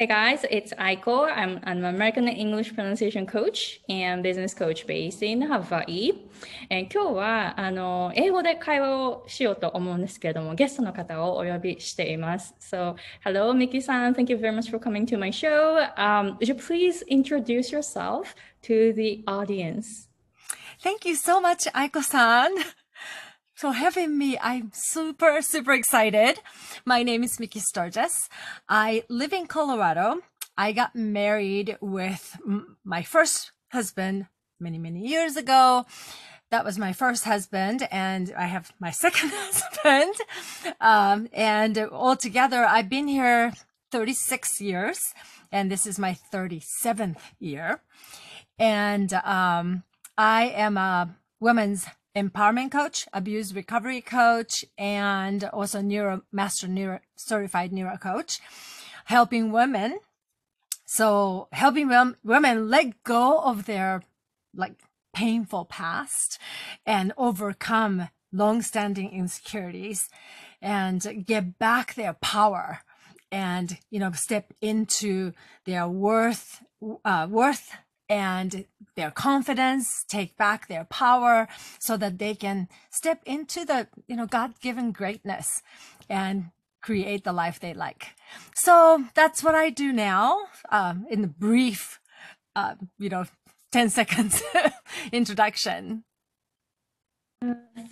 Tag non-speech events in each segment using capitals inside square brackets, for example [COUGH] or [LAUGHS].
Hey guys, it's Aiko. I'm an American English pronunciation coach and business coach based in Hawaii. え今日はあの英語で会話をしようと思うんですけれども、ゲストの方をお呼びしています。So, hello, Miki-san. Thank you very much for coming to my show. Um, would you please introduce yourself to the audience? Thank you so much, Aiko-san. for having me. I'm super, super excited. My name is Mickey Sturgis. I live in Colorado. I got married with my first husband many, many years ago. That was my first husband, and I have my [LAUGHS] second husband. Um, and altogether, I've been here 36 years, and this is my 37th year. And um, I am a women's empowerment coach, abuse recovery coach, and also neuro master neuro certified neuro coach, helping women. So helping them, women let go of their like painful past and overcome long-standing insecurities and get back their power and you know step into their worth uh, worth and their confidence, take back their power so that they can step into the, you know, God-given greatness and create the life they like. So that's what I do now, um, in the brief, uh, you know, 10 [LAUGHS] seconds introduction.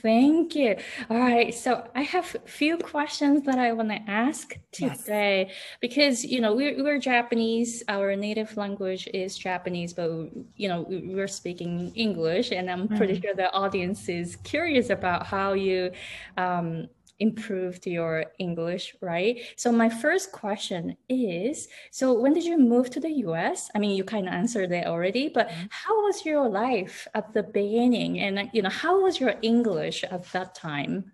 Thank you. All right. So I have a few questions that I want to ask today yes. because, you know, we're, we're Japanese. Our native language is Japanese, but, you know, we're speaking English. And I'm pretty mm. sure the audience is curious about how you um, improved your English, right? So my first question is, so when did you move to the US? I mean, you kind of answered it already, but mm-hmm. how was your life at the beginning? And, you know, how was your English at that time?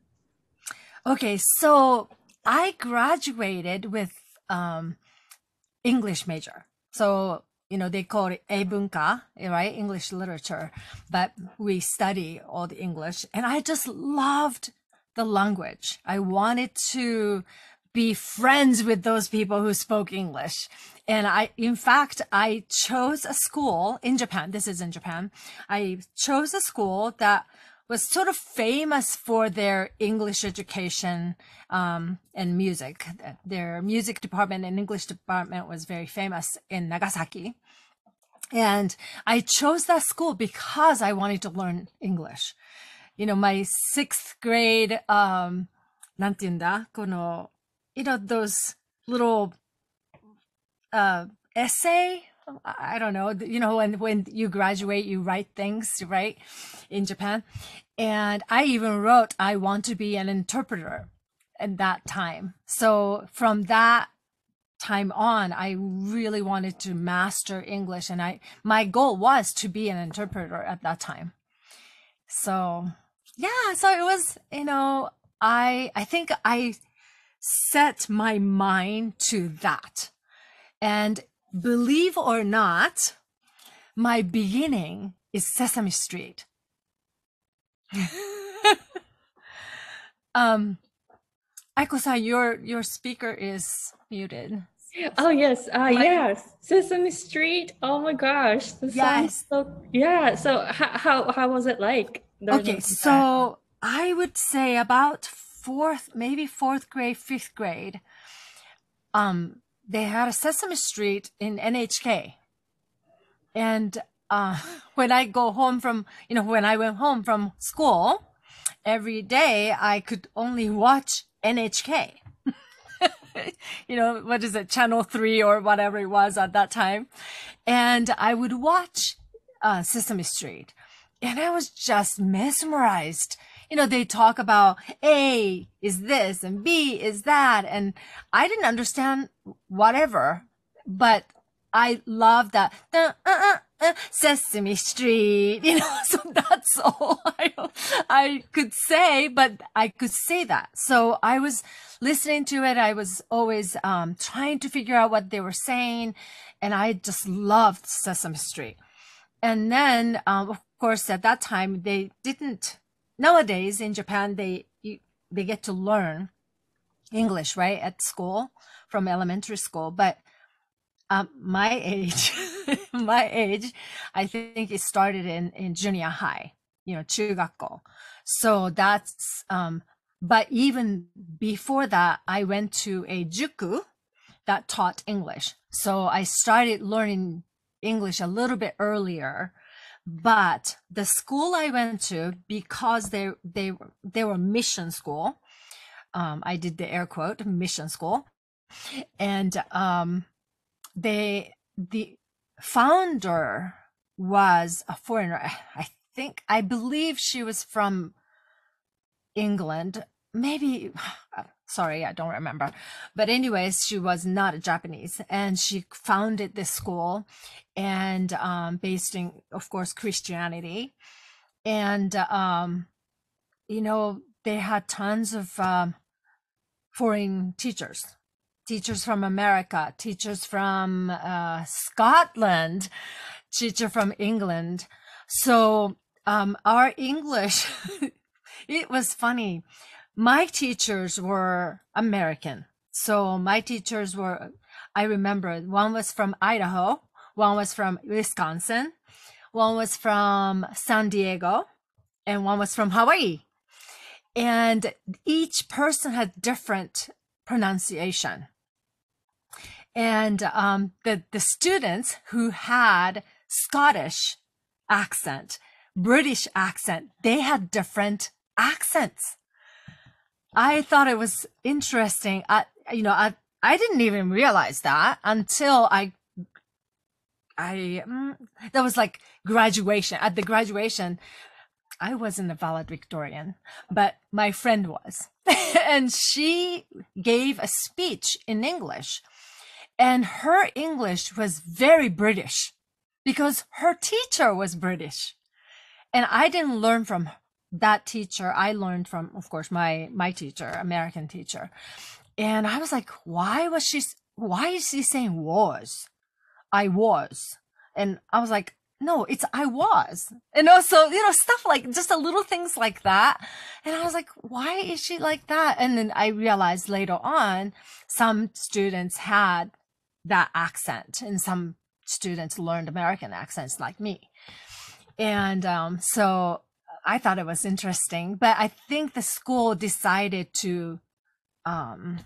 Okay, so I graduated with um, English major. So you know, they call it Eibunka, right? English literature, but we study all the English. And I just loved the language. I wanted to be friends with those people who spoke English. And I, in fact, I chose a school in Japan. This is in Japan. I chose a school that was sort of famous for their English education um, and music. Their music department and English department was very famous in Nagasaki. And I chose that school because I wanted to learn English you know, my sixth grade, um, なんて言うんだこの、you know, those little, uh, essay? I don't know. You know, when, when you graduate, you write things, right? In Japan. And I even wrote, I want to be an interpreter at that time. So from that time on, I really wanted to master English. And I, my goal was to be an interpreter at that time. So yeah, so it was, you know, I I think I set my mind to that. And believe or not, my beginning is Sesame Street. um Aiko-san, your your speaker is muted. Oh yes, uh, yes, Sesame Street. Oh my gosh, yes. So, yeah. So how, how how was it like? Okay, so I would say about fourth, maybe fourth grade, fifth grade. Um, they had a Sesame Street in NHK, and uh, [LAUGHS] when I go home from, you know, when I went home from school, every day I could only watch NHK. [LAUGHS] you know, what is it, Channel 3 or whatever it was at that time. And I would watch uh, Sesame Street and I was just mesmerized. You know, they talk about A is this and B is that. And I didn't understand whatever, but I love that. Uh, uh, uh, Sesame Street, [LAUGHS] you know, so that's all [LAUGHS] I, I could say, but I could say that. So I was listening to it. I was always, um, trying to figure out what they were saying. And I just loved Sesame Street. And then, um, of course, at that time, they didn't, nowadays in Japan, they, they get to learn English, right? At school from elementary school. But um, my [LAUGHS] age, my age, I think it started in, in junior high, you know, 中学校. So that's, um, but even before that, I went to a juku that taught English. So I started learning English a little bit earlier. but the school I went to, because they, they, they were mission school, um, I did the air quote mission school. And, um, they, the founder was a foreigner. I think, I believe she was from England. Maybe, sorry, I don't remember. But anyways, she was not a Japanese and she founded this school and um, based in, of course, Christianity. And, um, you know, they had tons of um, foreign teachers, teachers from America, teachers from uh, Scotland, teacher from England. So um, our English, [LAUGHS] it was funny. My teachers were American. So my teachers were, I remember one was from Idaho, one was from Wisconsin, one was from San Diego, and one was from Hawaii. And each person had different pronunciation. And um, the, the students who had Scottish accent, British accent, they had different accents. I thought it was interesting. I, you know, I, I didn't even realize that until I, I, mm, that was like graduation. At the graduation, I wasn't a valedictorian, but my friend was. [LAUGHS] and she gave a speech in English. And her English was very British because her teacher was British. And I didn't learn from that teacher. I learned from, of course, my, my teacher, American teacher. And I was like, why was she, why is she saying was? I was. And I was like, no, it's I was. And also, you know, stuff like just a little things like that. And I was like, why is she like that? And then I realized later on, some students had that accent and some students learned American accents like me. And um, so I thought it was interesting, but I think the school decided to um,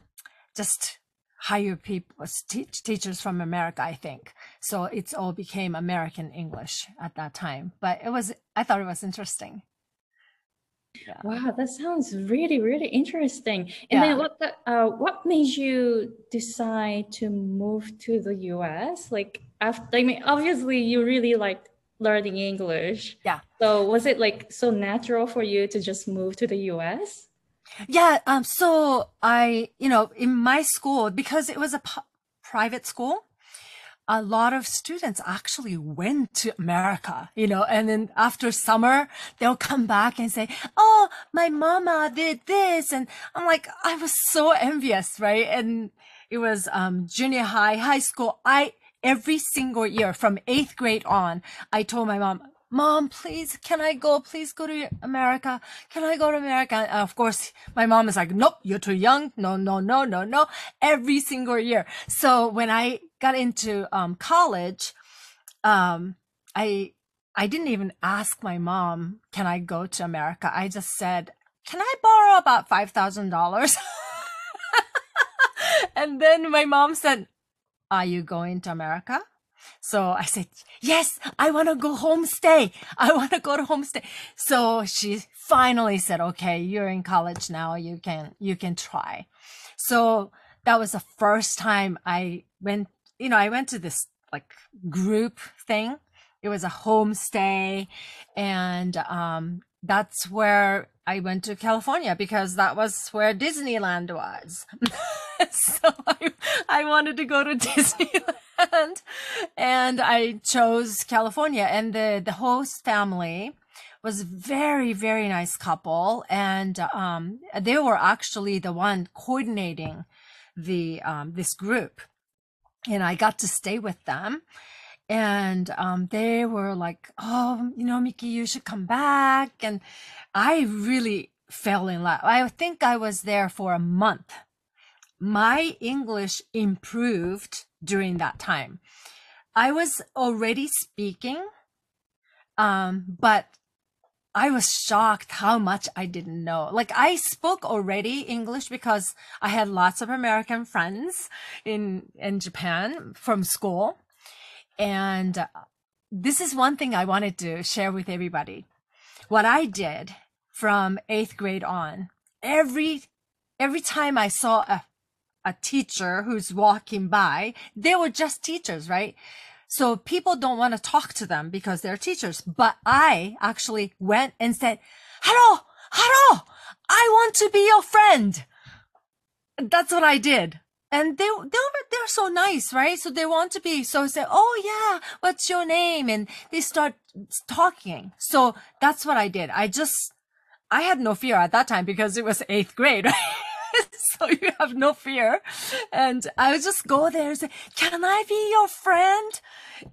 just hire people, teach, teachers from America, I think. So it's all became American English at that time. But it was, I thought it was interesting. Yeah. Wow, that sounds really, really interesting. And yeah. then what the, uh, what made you decide to move to the US? Like after, I mean, obviously you really liked learning English. Yeah. So was it like so natural for you to just move to the US? Yeah. Um, so I, you know, in my school, because it was a private school, a lot of students actually went to America, you know, and then after summer, they'll come back and say, Oh, my mama did this. And I'm like, I was so envious, right? And it was, um, junior high, high school. I, every single year from eighth grade on, I told my mom, mom, please, can I go? Please go to America. Can I go to America? And of course, my mom is like, nope, you're too young. No, no, no, no, no. Every single year. So when I got into um, college, um, I, I didn't even ask my mom, can I go to America? I just said, can I borrow about $5,000? [LAUGHS] and then my mom said, are you going to America? So I said, yes, I want to go homestay. I want to go to homestay. So she finally said, okay, you're in college now. You can, you can try. So that was the first time I went, you know, I went to this like group thing. It was a homestay and, um, that's where I went to California because that was where Disneyland was. [LAUGHS] so I, I wanted to go to [LAUGHS] Disneyland and I chose California and the, the host family was a very, very nice couple. And, um, they were actually the one coordinating the, um, this group and I got to stay with them and um, they were like, "Oh, you know, Mickey, you should come back." And I really fell in love. I think I was there for a month. My English improved during that time. I was already speaking, um, but I was shocked how much I didn't know. Like I spoke already English because I had lots of American friends in in Japan from school. And uh, this is one thing I wanted to share with everybody. What I did from 8th grade on, every every time I saw a a teacher who's walking by, they were just teachers, right? So people don't want to talk to them because they're teachers. But I actually went and said, hello, hello, I want to be your friend. That's what I did. And they, they were, they're so nice, right? So they want to be, so I say, oh yeah, what's your name? And they start talking. So that's what I did. I just, I had no fear at that time because it was eighth grade, [LAUGHS] right? [LAUGHS] so you have no fear. And I would just go there and say, can I be your friend?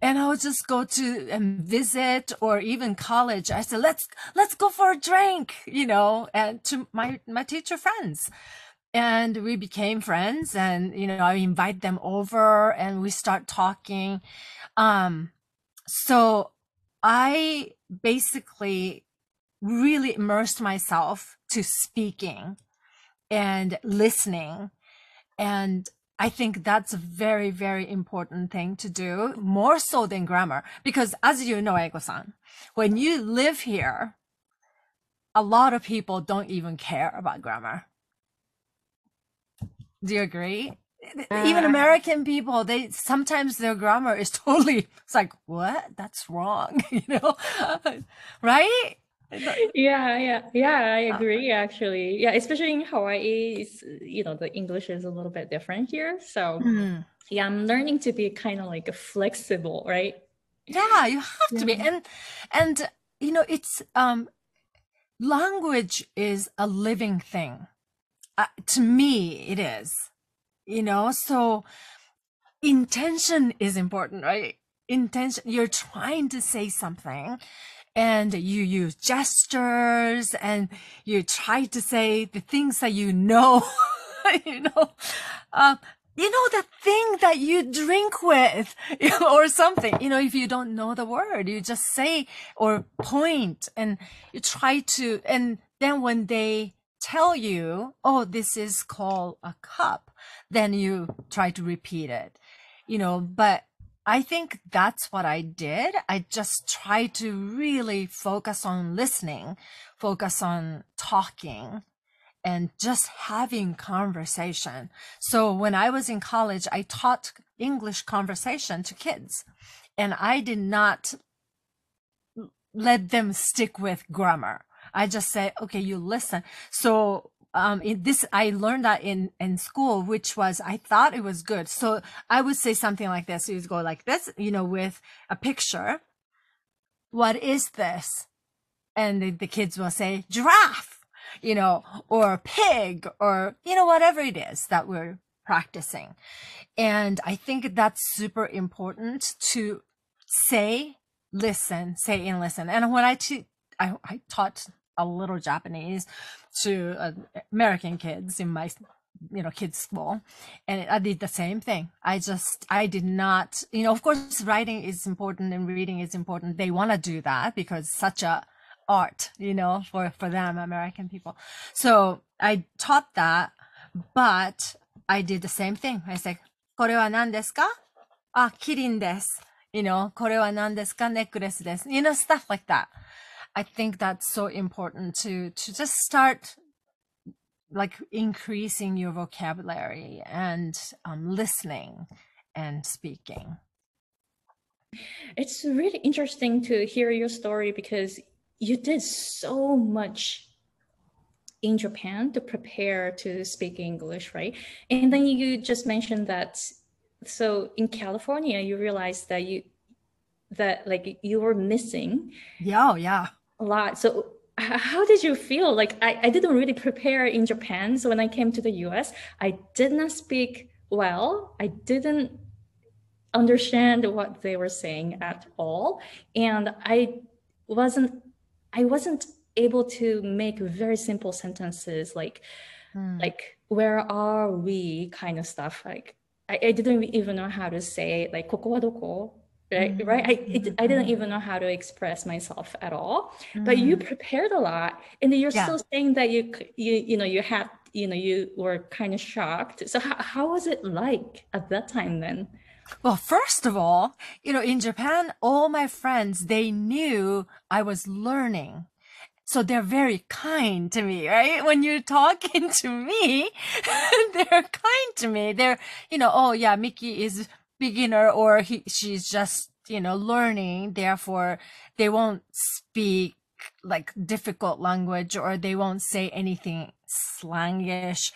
And I would just go to and visit or even college. I said, let's, let's go for a drink, you know, and to my, my teacher friends. And we became friends and, you know, I invite them over and we start talking. Um, so I basically really immersed myself to speaking and listening. And I think that's a very, very important thing to do, more so than grammar. Because as you know, Aiko-san, when you live here, a lot of people don't even care about grammar. Do you agree? Uh, even American people, they sometimes their grammar is [LAUGHS] totally it's like, what? That's wrong, [LAUGHS] you know? [LAUGHS] right? yeah yeah yeah i uh, agree actually yeah especially in hawaii you know the english is a little bit different here so mm. yeah i'm learning to be kind of like flexible right yeah you have yeah. to be and and you know it's um language is a living thing uh, to me it is you know? So intention is important right? Intention you're trying to say something and you use gestures and you try to say the things that you know, [LAUGHS] you know, uh, you know, the thing that you drink with [LAUGHS] or something, you know, if you don't know the word, you just say or point and you try to, and then when they tell you, oh, this is called a cup, then you try to repeat it, you know, but I think that's what I did. I just tried to really focus on listening, focus on talking and just having conversation. So when I was in college, I taught English conversation to kids and I did not let them stick with grammar. I just say, okay, you listen. So um, in this, I learned that in, in school, which was, I thought it was good. So I would say something like this. You go like this, you know, with a picture. What is this? And the, the kids will say giraffe, you know, or pig or, you know, whatever it is that we're practicing. And I think that's super important to say, listen, say and listen. And when I, I taught a little Japanese to uh, American kids in my you know kids school and i did the same thing i just i did not you know of course writing is important and reading is important they want to do that because such a art you know for for them american people so i taught that but i did the same thing i said これは何ですかあ、キリンです。You know, これは何ですかネックレスです。You know, stuff like that. I think that's so important to to just start like increasing your vocabulary and um, listening and speaking. It's really interesting to hear your story because you did so much in Japan to prepare to speak English, right? And then you just mentioned that so in California you realized that you that like you were missing. Yeah, yeah a lot. So how did you feel? Like I, I didn't really prepare in Japan. So when I came to the US, I did not speak well. I didn't understand what they were saying at all. And I wasn't I wasn't able to make very simple sentences like hmm. like where are we kind of stuff like I, I didn't even know how to say like ここはどこ right mm-hmm. right I, it, I didn't even know how to express myself at all mm-hmm. but you mm-hmm. prepared a lot and you're yeah. still saying that you you you know you had you know you were kind of shocked so how, how was it like at that time then well, first of all, you know, in Japan, all my friends, they knew I was learning. So they're very kind to me, right? When you're talking [LAUGHS] to me, [LAUGHS] they're kind to me. They're, you know, oh yeah, Mickey is beginner or he, she's just, you know, learning. Therefore, they won't speak like difficult language or they won't say anything slangish.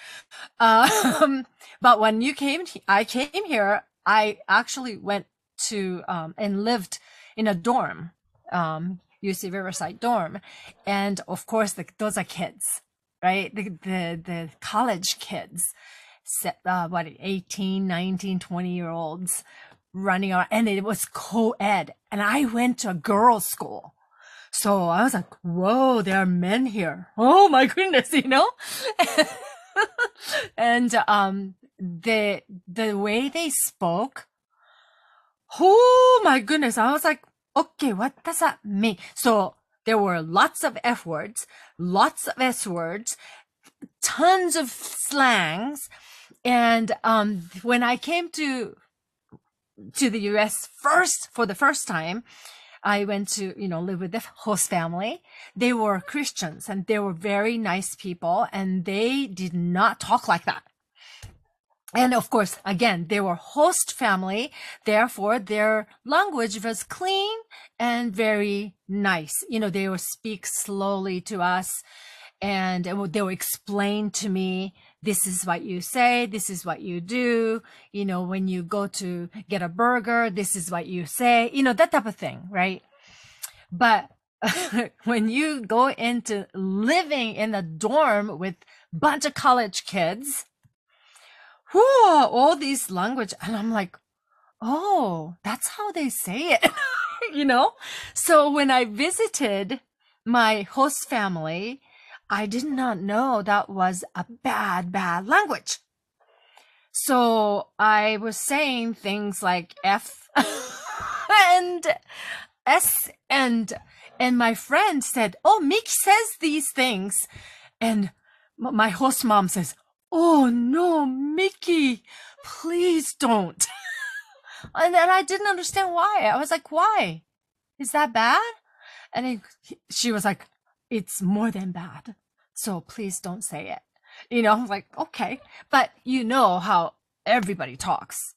Um, [LAUGHS] but when you came, I came here, I actually went to, um, and lived in a dorm, um, UC Riverside dorm. And of course, the, those are kids, right? The, the, the college kids uh, what 18 19 20 year olds running around and it was co-ed. And i went to a girls school. So i was like whoa there are men here. Oh my goodness [LAUGHS] you know? [LAUGHS] And um the the way they spoke oh my goodness i was like okay what does that mean? So there were lots of f words lots of s words tons of slangs and um, when I came to to the U.S. first for the first time, I went to you know live with the host family. They were Christians and they were very nice people, and they did not talk like that. And of course, again, they were host family. Therefore, their language was clean and very nice. You know, they would speak slowly to us and they would explain to me this is what you say, this is what you do. You know, when you go to get a burger, this is what you say, you know, that type of thing, right? But [LAUGHS] when you go into living in a dorm with bunch of college kids, whoo, all these language, and I'm like, oh, that's how they say it, [LAUGHS] you know? So when I visited my host family, I did not know that was a bad, bad language. So I was saying things like F [LAUGHS] and S and, and my friend said, Oh, Mickey says these things. And my host mom says, Oh no, Mickey, please don't. [LAUGHS] and then I didn't understand why. I was like, why? Is that bad? And he, she was like, it's more than bad. So please don't say it. You know, like, okay. But you know how everybody talks.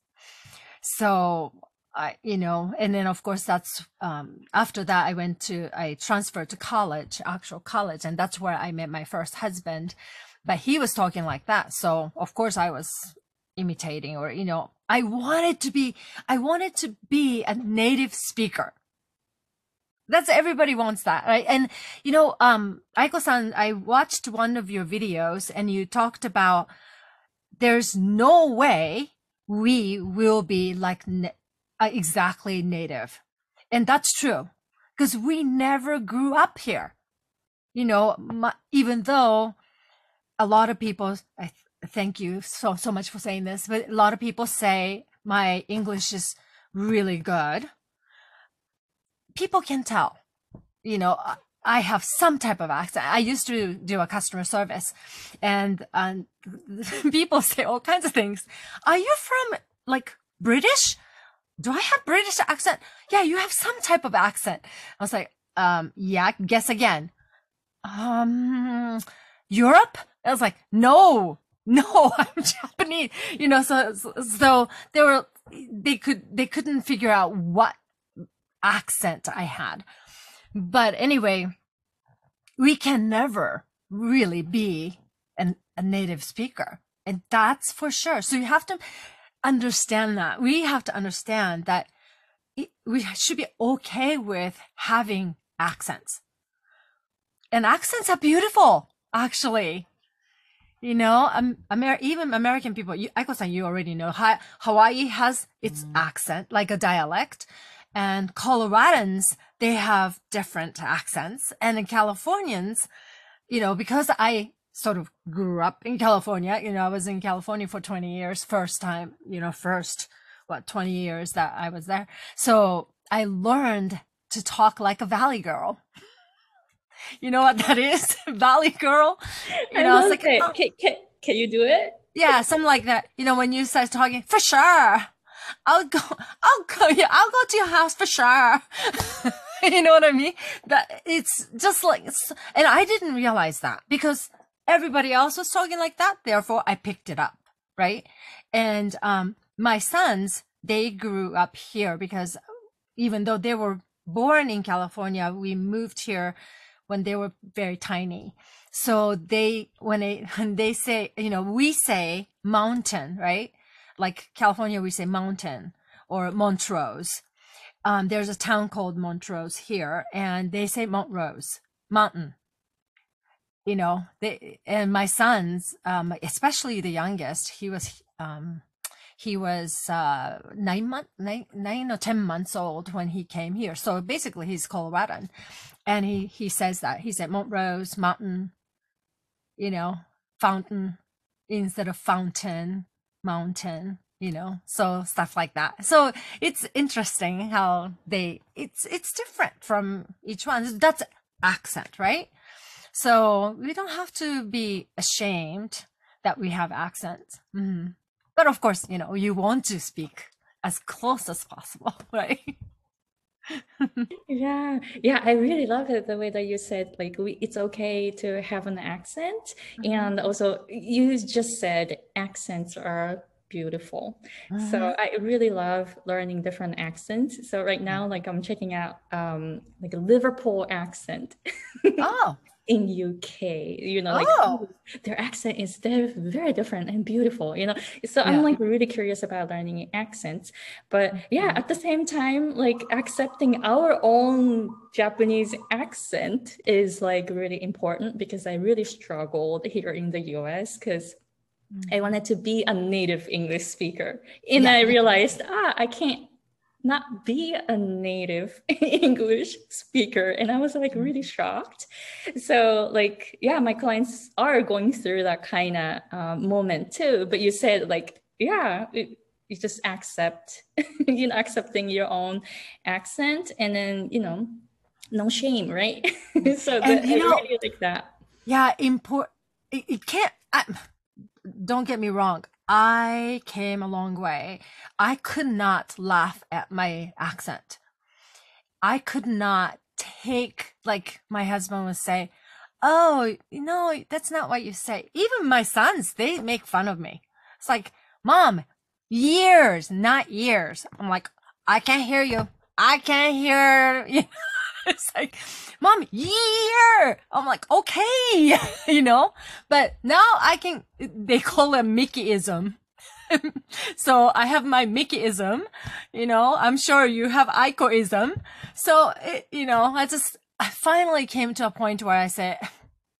So I, you know, and then of course that's, um, after that I went to, I transferred to college, actual college, and that's where I met my first husband. But he was talking like that. So of course I was imitating or, you know, I wanted to be, I wanted to be a native speaker. That's everybody wants that, right? And you know, um, Aiko-san, I watched one of your videos and you talked about there's no way we will be like na- uh, exactly native. And that's true because we never grew up here. You know, my, even though a lot of people, I th- thank you so, so much for saying this, but a lot of people say my English is really good people can tell, you know, I have some type of accent. I used to do a customer service and, and [LAUGHS] people say all kinds of things. Are you from like British? Do I have British accent? Yeah, you have some type of accent. I was like, um, yeah, guess again. Um, Europe? I was like, no, [LAUGHS] no, I'm Japanese. You know, so, so they were, they could, they couldn't figure out what accent I had. But anyway, we can never really be an, a native speaker. And that's for sure. So you have to understand that. We have to understand that it, we should be okay with having accents. And accents are beautiful, actually. You know, um, Amer- even American people, you, Aiko-san, you already know, ha- Hawaii has its mm. accent, like a dialect. And Coloradans, they have different accents. And in Californians, you know, because I sort of grew up in California. You know, I was in California for 20 years, first time, you know, first, what, 20 years that I was there. So I learned to talk like a Valley girl. [LAUGHS] You know what that is? [LAUGHS] Valley girl. You know, it's like, oh. can, can, can you do it? Yeah, something like that. You know, when you start talking, for sure. I'll go, I'll go, yeah, I'll go to your house for sure. [LAUGHS] you know what I mean? That it's just like, and I didn't realize that because everybody else was talking like that. Therefore, I picked it up, right? And um, my sons, they grew up here because even though they were born in California, we moved here when they were very tiny. So they, when they, when [LAUGHS] they say, you know, we say mountain, right? Like California, we say mountain or Montrose. Um, there's a town called Montrose here and they say Montrose, mountain you know, they, and my sons, um, especially the youngest, he was, um, he was uh, nine month, nine, nine or ten months old when he came here. So basically, he's Coloradan, and he he says that he said Montrose Mountain, you know, fountain instead of fountain, mountain, you know, so stuff like that. So it's interesting how they it's it's different from each one. That's accent, right? So we don't have to be ashamed that we have accents. Mm-hmm. But of course, you know, you want to speak as close as possible, [LAUGHS] right? Yeah yeah i really love it the way that you said like we, it's okay to have an accent mm-hmm. and also you just said accents are beautiful. Mm-hmm. so i really love learning different accents. So right now like i'm checking out um like a liverpool accent. Oh in UK, you know, like oh. their accent is they're very different and beautiful, you know. So yeah. I'm like really curious about learning accents. But yeah, mm-hmm. at the same time, like accepting our own Japanese accent is like really important because I really struggled here in the US because mm-hmm. I wanted to be a native English speaker. And yeah. I realized, ah, I can't not be a native [LAUGHS] English speaker. And I was like really mm-hmm. shocked. So, like, yeah, my clients are going through that kind of uh, moment too. But you said, like, yeah, it, you just accept, [LAUGHS] you know, accepting your own accent and then, you know, no shame, right? [LAUGHS] so, and, the, you know, really like that. Yeah, important. It, it can't, I, don't get me wrong. I came a long way. I could not laugh at my accent. I could not take, like my husband would say, Oh, you know, that's not what you say. Even my sons, they make fun of me. It's like, Mom, years, not years. I'm like, I can't hear you. I can't hear you. [LAUGHS] it's like, mom, year. I'm like, okay, [LAUGHS] you know, but now I can, they call it Mickeyism. [LAUGHS] so I have my Mickeyism, you know, I'm sure you have Aikoism. So, it, you know, I just, I finally came to a point where I said,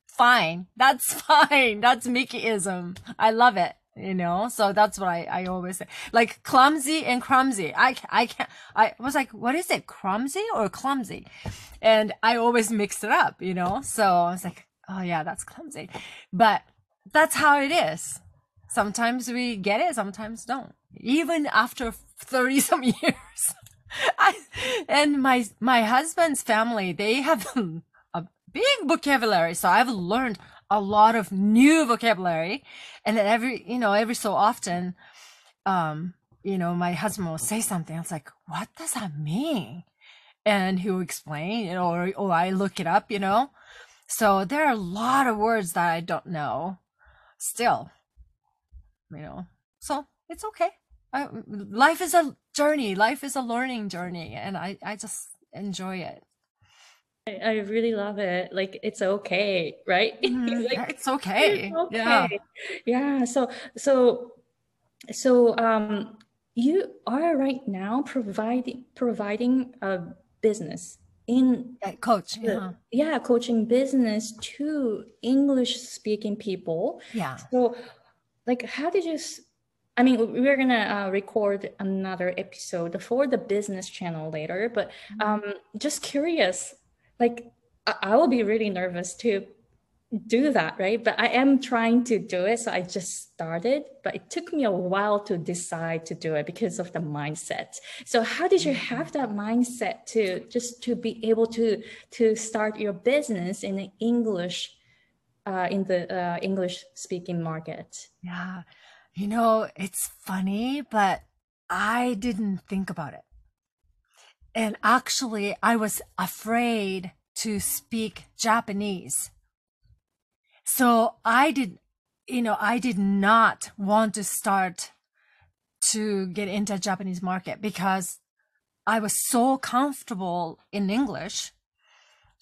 fine, that's [LAUGHS] fine. That's Mickeyism. I love it you know? So that's what i i always say. Like clumsy and clumsy. I i can't i was like what is it clumsy or clumsy? And i always mix it up you know? So i was like oh yeah that's clumsy. But that's how it is. Sometimes we get it sometimes don't. Even after 30 [LAUGHS] some years. I, and my my husband's family they have [LAUGHS] a big vocabulary so i've learned a lot of new vocabulary. And then every, you know, every so often, um, you know, my husband will say something. I was like, what does that mean? And he'll explain, or, or I look it up, you know. So there are a lot of words that I don't know still, you know. So it's okay. I, life is a journey. Life is a learning journey. And I, I just enjoy it. I really love it. Like it's okay, right? [LAUGHS] Mm, like, it's okay. It's okay. Yeah. Yeah. So so so um you are right now providing providing a business in yeah, coach yeah. yeah coaching business to english speaking people yeah so like how did you I mean, we're gonna uh, record another episode for the business channel later, but mm-hmm. um, just curious, like I, I will be really nervous to do that, right? But I am trying to do it. So I just started, but it took me a while to decide to do it because of the mindset. So how did you mm-hmm. have that mindset to just to be able to to start your business in the English uh, in the uh, English speaking market? Yeah, you know, it's funny, but I didn't think about it. And actually, I was afraid to speak Japanese so I did, you know, I did not want to start to get into Japanese market because I was so comfortable in English.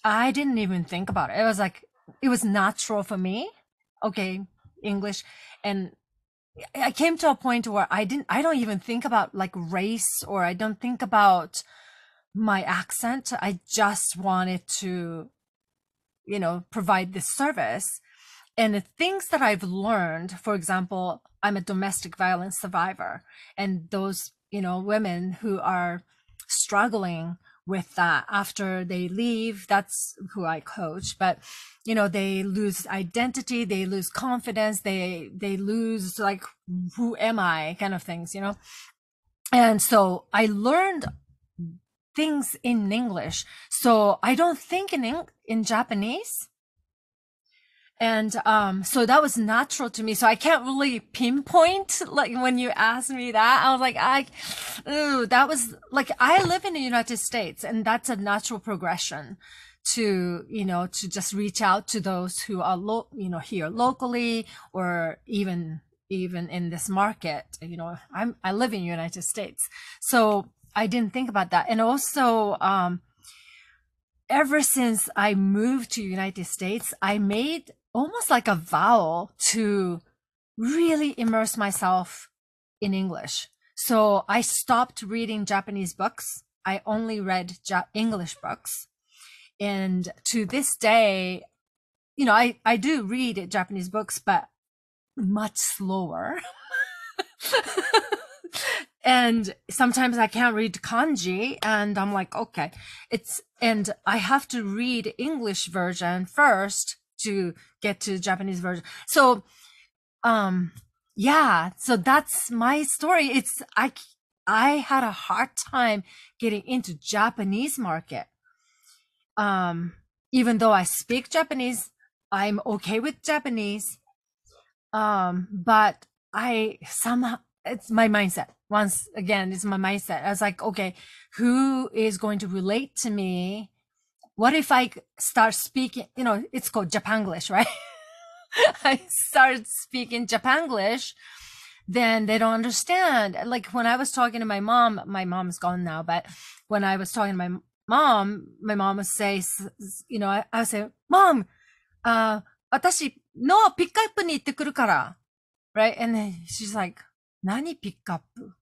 I didn't even think about it. It was like, it was natural for me. Okay, English. And I came to a point where I didn't, I don't even think about like race or I don't think about my accent. I just wanted to, you know, provide this service. And the things that I've learned, for example, I'm a domestic violence survivor, and those, you know, women who are struggling with that after they leave, that's who I coach. But, you know, they lose identity, they lose confidence, they, they lose like, who am I kind of things, you know? And so I learned things in English. So I don't think in, in Japanese and um, so that was natural to me. So I can't really pinpoint like when you asked me that, I was like, I, ooh, that was like I live in the United States, and that's a natural progression to you know to just reach out to those who are lo- you know here locally or even even in this market. You know, I'm I live in United States, so I didn't think about that, and also. Um, ever since I moved to United States, I made almost like a vow to really immerse myself in English. So I stopped reading Japanese books. I only read ja- English books. And to this day, you know, I, I do read Japanese books, but much slower. [LAUGHS] and sometimes I can't read kanji and I'm like, okay, it's, and I have to read English version first to get to Japanese version. So, um, yeah, so that's my story. It's, I, I had a hard time getting into Japanese market. Um, even though I speak Japanese, I'm okay with Japanese. Um, but I somehow, it's my mindset. Once again, it's my mindset. I was like, okay, who is going to relate to me what if I start speaking, you know, it's called Japanglish, right? [LAUGHS] I start speaking Japanglish, then they don't understand. Like when I was talking to my mom, my mom's gone now, but when I was talking to my mom, my mom would say, you know, I, I would say, mom, uh, 私のピックアップに行ってくるから。Right? And then she's like, 何ピックアップ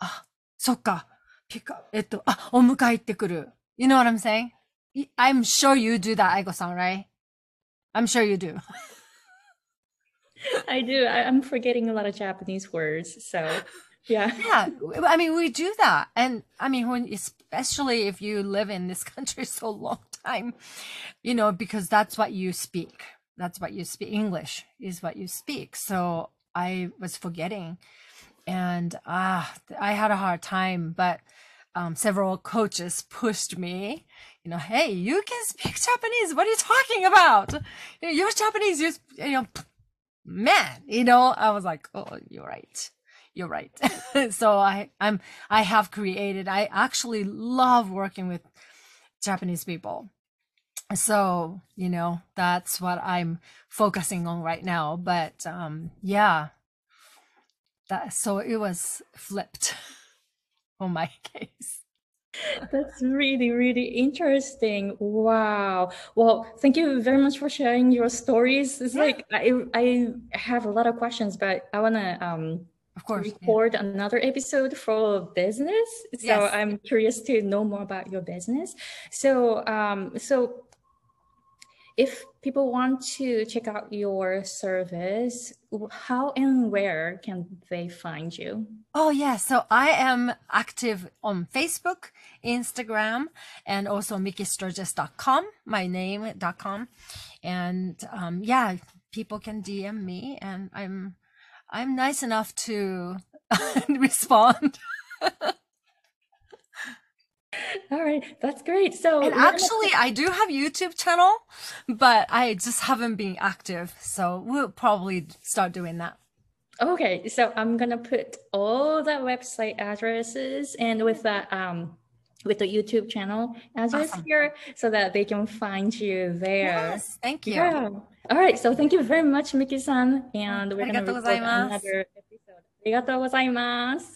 あ、そっか。ピックアップ。えっと、あ、お迎え行ってくる。You know what I'm saying? I'm sure you do that, Aiko san, right? I'm sure you do. [LAUGHS] I do. I, am forgetting a lot of Japanese words. So, yeah. [LAUGHS] Yeah. I mean, we do that. And I mean, when, especially if you live in this [LAUGHS] country so long time, you know, because that's what you speak. That's what you speak. English is what you speak. So, I was forgetting and ah, I had a hard time, but um, several coaches [LAUGHS] pushed me, you know, hey, you can speak Japanese. What are you talking about? You're Japanese. You're, you know, man, you know, I was like, oh, you're right. You're right. [LAUGHS] so I, I'm, I have created, I actually love working with Japanese people. So, you know, that's what I'm focusing on right now. But, um, yeah, that, so it was flipped. [LAUGHS] on my [LAUGHS] case. That's really, really interesting. Wow. Well, thank you very much for sharing your stories. It's yeah. like I, I have a lot of questions, but I want to um, of course record yeah. another episode for business. So yes. I'm curious to know more about your business. So um, so if people want to check out your service, how and where can they find you? Oh, yeah. So I am active on Facebook, Instagram, and also mickysturgis.com, my name.com. And um, yeah, people can DM me and I'm I'm nice enough to [LAUGHS] respond. [LAUGHS] [LAUGHS] All right, that's great. So, and actually, I do have YouTube channel, but I just haven't been active. So we'll probably start doing that. Okay, so I'm gonna put all the website addresses and with that um with the YouTube channel address awesome. here so that they can find you there. Yes, thank you. Yeah. All right, so thank you very much, Miki-san, and we're gonna record another episode. ありがとうございます。